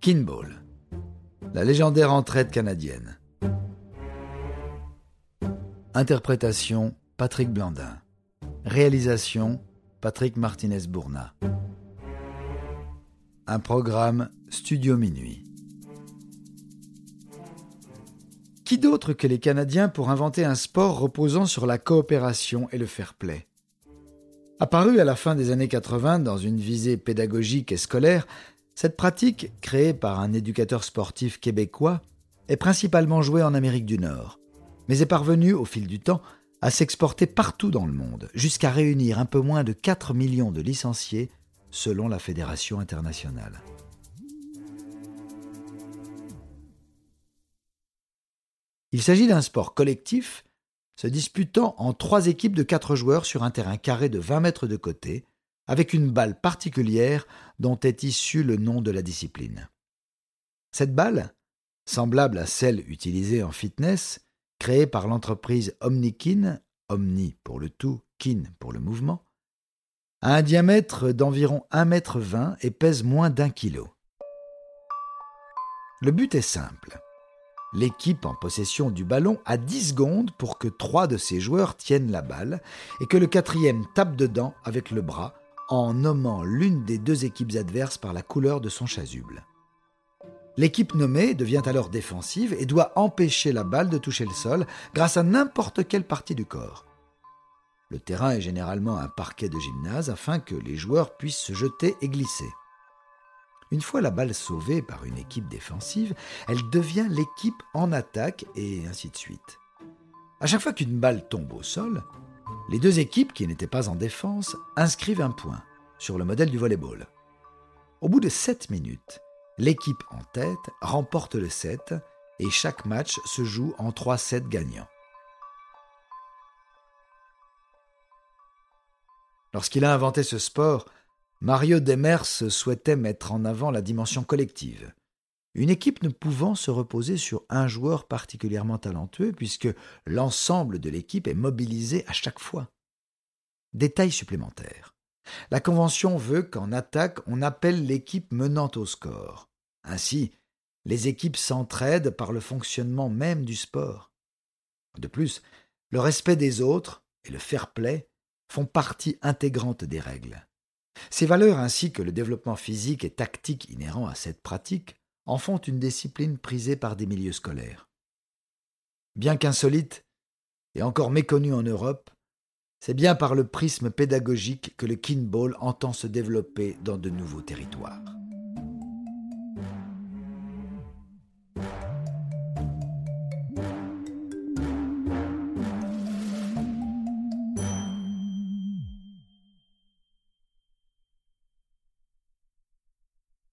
Kinball, la légendaire entraide canadienne. Interprétation Patrick Blandin. Réalisation Patrick Martinez-Bourna. Un programme Studio Minuit. Qui d'autre que les Canadiens pour inventer un sport reposant sur la coopération et le fair play? Apparu à la fin des années 80 dans une visée pédagogique et scolaire, cette pratique, créée par un éducateur sportif québécois, est principalement jouée en Amérique du Nord, mais est parvenue, au fil du temps, à s'exporter partout dans le monde, jusqu'à réunir un peu moins de 4 millions de licenciés selon la Fédération internationale. Il s'agit d'un sport collectif se disputant en trois équipes de quatre joueurs sur un terrain carré de 20 mètres de côté, avec une balle particulière dont est issu le nom de la discipline. Cette balle, semblable à celle utilisée en fitness, créée par l'entreprise Omnikin, Omni pour le tout, Kin pour le mouvement, a un diamètre d'environ 1,20 m et pèse moins d'un kilo. Le but est simple. L'équipe en possession du ballon a 10 secondes pour que trois de ses joueurs tiennent la balle et que le quatrième tape dedans avec le bras en nommant l'une des deux équipes adverses par la couleur de son chasuble. L'équipe nommée devient alors défensive et doit empêcher la balle de toucher le sol grâce à n'importe quelle partie du corps. Le terrain est généralement un parquet de gymnase afin que les joueurs puissent se jeter et glisser. Une fois la balle sauvée par une équipe défensive, elle devient l'équipe en attaque et ainsi de suite. À chaque fois qu'une balle tombe au sol, les deux équipes qui n'étaient pas en défense inscrivent un point, sur le modèle du volleyball. Au bout de 7 minutes, l'équipe en tête remporte le set et chaque match se joue en 3 sets gagnants. Lorsqu'il a inventé ce sport, Mario Demers souhaitait mettre en avant la dimension collective. Une équipe ne pouvant se reposer sur un joueur particulièrement talentueux puisque l'ensemble de l'équipe est mobilisé à chaque fois. Détail supplémentaire. La convention veut qu'en attaque on appelle l'équipe menante au score. Ainsi, les équipes s'entraident par le fonctionnement même du sport. De plus, le respect des autres et le fair play font partie intégrante des règles. Ces valeurs ainsi que le développement physique et tactique inhérent à cette pratique en font une discipline prisée par des milieux scolaires. Bien qu'insolite et encore méconnue en Europe, c'est bien par le prisme pédagogique que le kinball entend se développer dans de nouveaux territoires.